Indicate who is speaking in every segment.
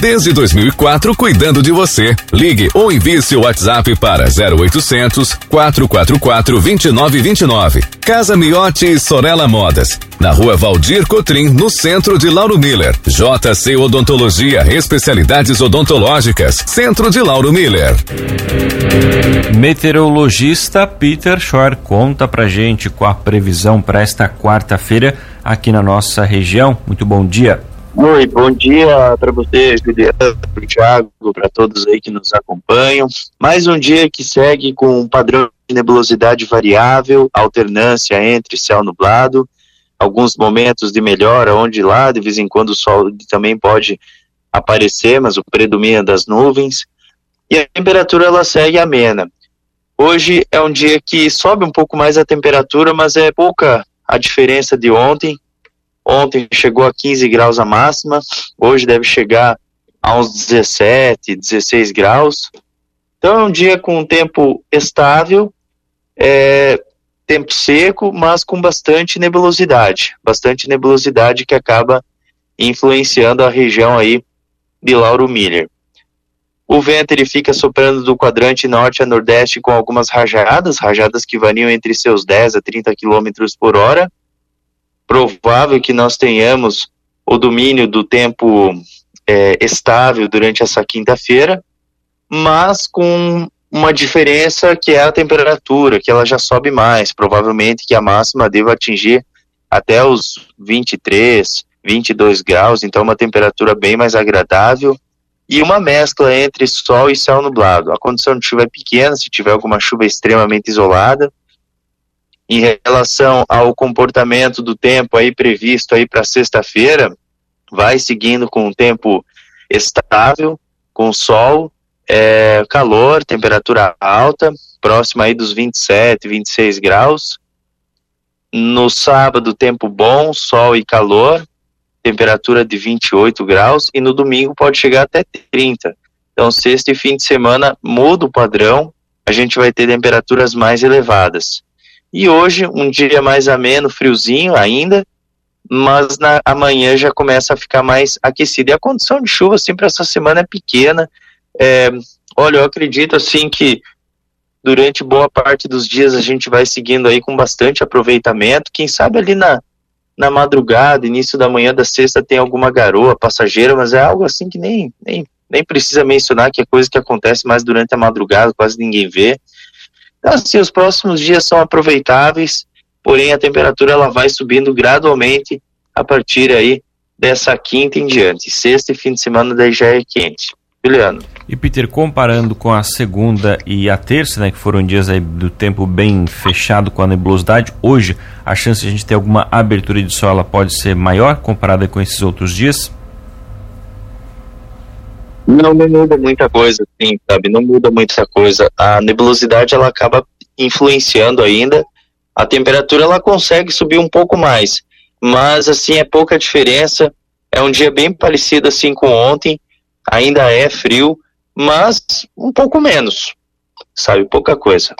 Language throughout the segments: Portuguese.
Speaker 1: Desde 2004, cuidando de você. Ligue ou envie seu WhatsApp para 0800 444 2929. Casa Miotti Sorella Modas. Na rua Valdir Cotrim, no centro de Lauro Miller. JC Odontologia, especialidades odontológicas. Centro de Lauro Miller.
Speaker 2: Meteorologista Peter Schor conta pra gente com a previsão para esta quarta-feira aqui na nossa região. Muito bom dia.
Speaker 3: Oi, bom dia para você, Juliana, para o Thiago, para todos aí que nos acompanham. Mais um dia que segue com um padrão de nebulosidade variável, alternância entre céu nublado, alguns momentos de melhora, onde lá de vez em quando o sol também pode aparecer, mas o predomínio é das nuvens. E a temperatura ela segue amena. Hoje é um dia que sobe um pouco mais a temperatura, mas é pouca a diferença de ontem. Ontem chegou a 15 graus a máxima, hoje deve chegar a uns 17, 16 graus. Então é um dia com um tempo estável, é, tempo seco, mas com bastante nebulosidade, bastante nebulosidade que acaba influenciando a região aí de Lauro Miller. O vento ele fica soprando do quadrante norte a nordeste com algumas rajadas, rajadas que variam entre seus 10 a 30 km por hora provável que nós tenhamos o domínio do tempo é, estável durante essa quinta-feira, mas com uma diferença que é a temperatura, que ela já sobe mais, provavelmente que a máxima deva atingir até os 23, 22 graus, então uma temperatura bem mais agradável e uma mescla entre sol e céu nublado. A condição de chuva é pequena, se tiver alguma chuva extremamente isolada, em relação ao comportamento do tempo aí previsto aí para sexta-feira, vai seguindo com um tempo estável, com sol, é, calor, temperatura alta, próxima aí dos 27, 26 graus. No sábado, tempo bom, sol e calor, temperatura de 28 graus, e no domingo pode chegar até 30. Então, sexta e fim de semana muda o padrão, a gente vai ter temperaturas mais elevadas. E hoje, um dia mais ameno, friozinho ainda, mas na, amanhã já começa a ficar mais aquecido. E a condição de chuva, assim, para essa semana é pequena. É, olha, eu acredito, assim, que durante boa parte dos dias a gente vai seguindo aí com bastante aproveitamento. Quem sabe ali na, na madrugada, início da manhã da sexta, tem alguma garoa passageira, mas é algo assim que nem, nem, nem precisa mencionar, que é coisa que acontece mais durante a madrugada, quase ninguém vê. Então, assim, os próximos dias são aproveitáveis, porém a temperatura ela vai subindo gradualmente a partir aí dessa quinta em diante. Sexta e fim de semana daí já é quente. Juliano.
Speaker 2: E Peter, comparando com a segunda e a terça, né, que foram dias aí do tempo bem fechado com a nebulosidade, hoje a chance de a gente ter alguma abertura de sol ela pode ser maior comparada com esses outros dias?
Speaker 3: Não, não muda muita coisa, sabe? Não muda muita coisa. A nebulosidade ela acaba influenciando ainda. A temperatura ela consegue subir um pouco mais, mas assim é pouca diferença. É um dia bem parecido assim com ontem. Ainda é frio, mas um pouco menos, sabe? Pouca coisa.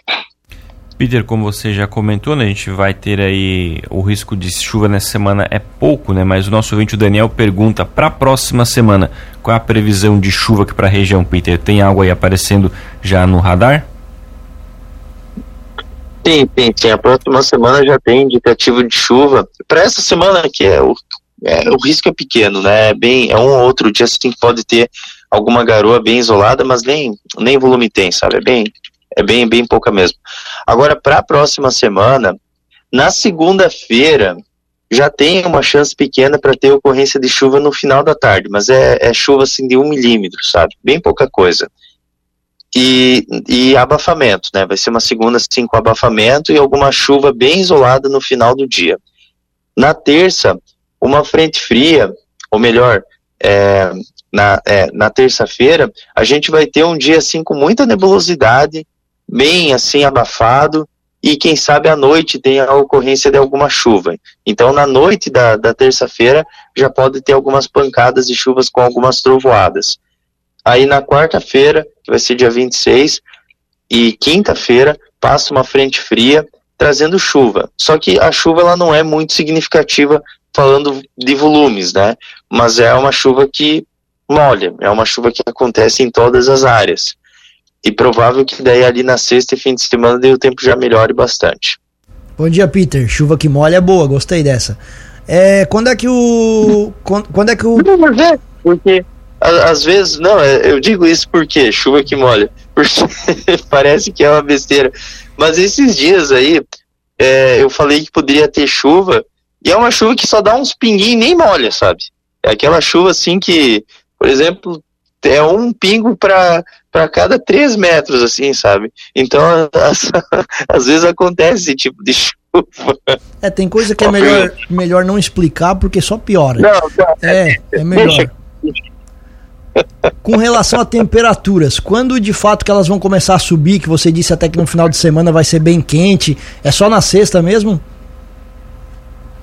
Speaker 2: Peter, como você já comentou, né, a gente vai ter aí o risco de chuva nessa semana é pouco, né? Mas o nosso ouvinte o Daniel pergunta para a próxima semana qual é a previsão de chuva aqui para a região, Peter? Tem algo aí aparecendo já no radar?
Speaker 3: Sim, sim, sim. A próxima semana já tem indicativo de chuva. Para essa semana aqui é o, é, o risco é pequeno, né? É bem, é um ou outro dia assim pode ter alguma garoa bem isolada, mas nem nem volume tem, sabe? É bem é bem, bem pouca mesmo. Agora, para a próxima semana, na segunda-feira, já tem uma chance pequena para ter ocorrência de chuva no final da tarde, mas é, é, chuva assim de um milímetro, sabe? Bem pouca coisa. E, e abafamento, né? Vai ser uma segunda assim com abafamento e alguma chuva bem isolada no final do dia. Na terça, uma frente fria, ou melhor, é, na, é, na terça-feira, a gente vai ter um dia assim com muita nebulosidade, bem assim abafado e quem sabe à noite tem a ocorrência de alguma chuva. Então na noite da, da terça-feira já pode ter algumas pancadas de chuvas com algumas trovoadas. Aí na quarta-feira, que vai ser dia 26, e quinta-feira, passa uma frente fria, trazendo chuva. Só que a chuva ela não é muito significativa falando de volumes, né? Mas é uma chuva que molha, é uma chuva que acontece em todas as áreas. E provável que daí ali na sexta e fim de semana daí o tempo já melhore bastante.
Speaker 4: Bom dia, Peter. Chuva que molha é boa, gostei dessa. É, quando é que o. Quando, quando é que o.
Speaker 3: Porque às vezes, não, é, eu digo isso porque chuva que molha. Porque parece que é uma besteira. Mas esses dias aí, é, eu falei que poderia ter chuva, e é uma chuva que só dá uns pinguinhos e nem molha, sabe? É aquela chuva assim que, por exemplo, é um pingo para cada três metros, assim, sabe? Então, às, às vezes acontece esse tipo de chuva.
Speaker 4: É, tem coisa que é melhor, melhor não explicar porque só piora. Não, não, é, é melhor. Deixa, com relação a temperaturas, quando de fato que elas vão começar a subir, que você disse até que no final de semana vai ser bem quente, é só na sexta mesmo?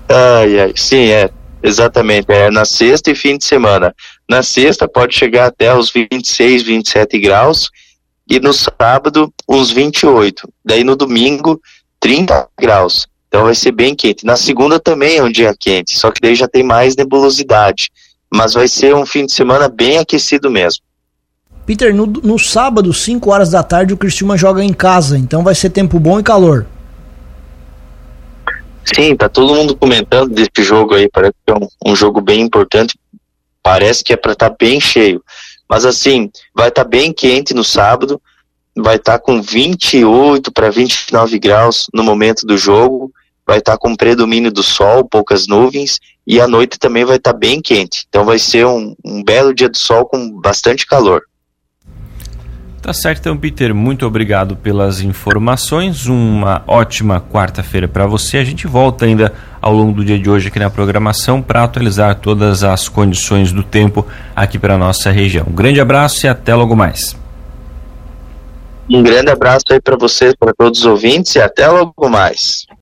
Speaker 3: Ai, ai, sim, é, exatamente, é na sexta e fim de semana. Na sexta pode chegar até os 26, 27 graus e no sábado uns 28. Daí no domingo 30 graus. Então vai ser bem quente. Na segunda também é um dia quente, só que daí já tem mais nebulosidade mas vai ser um fim de semana bem aquecido mesmo.
Speaker 4: Peter, no, no sábado, 5 horas da tarde, o Cristiúma joga em casa, então vai ser tempo bom e calor.
Speaker 3: Sim, tá todo mundo comentando desse jogo aí, parece que é um, um jogo bem importante, parece que é para estar tá bem cheio. Mas assim, vai estar tá bem quente no sábado, vai estar tá com 28 para 29 graus no momento do jogo, vai estar tá com predomínio do sol, poucas nuvens, e a noite também vai estar tá bem quente. Então vai ser um, um belo dia de sol com bastante calor.
Speaker 2: Tá certo, então, Peter. Muito obrigado pelas informações. Uma ótima quarta-feira para você. A gente volta ainda ao longo do dia de hoje aqui na programação para atualizar todas as condições do tempo aqui para nossa região. Um grande abraço e até logo mais.
Speaker 3: Um grande abraço aí para você, para todos os ouvintes e até logo mais.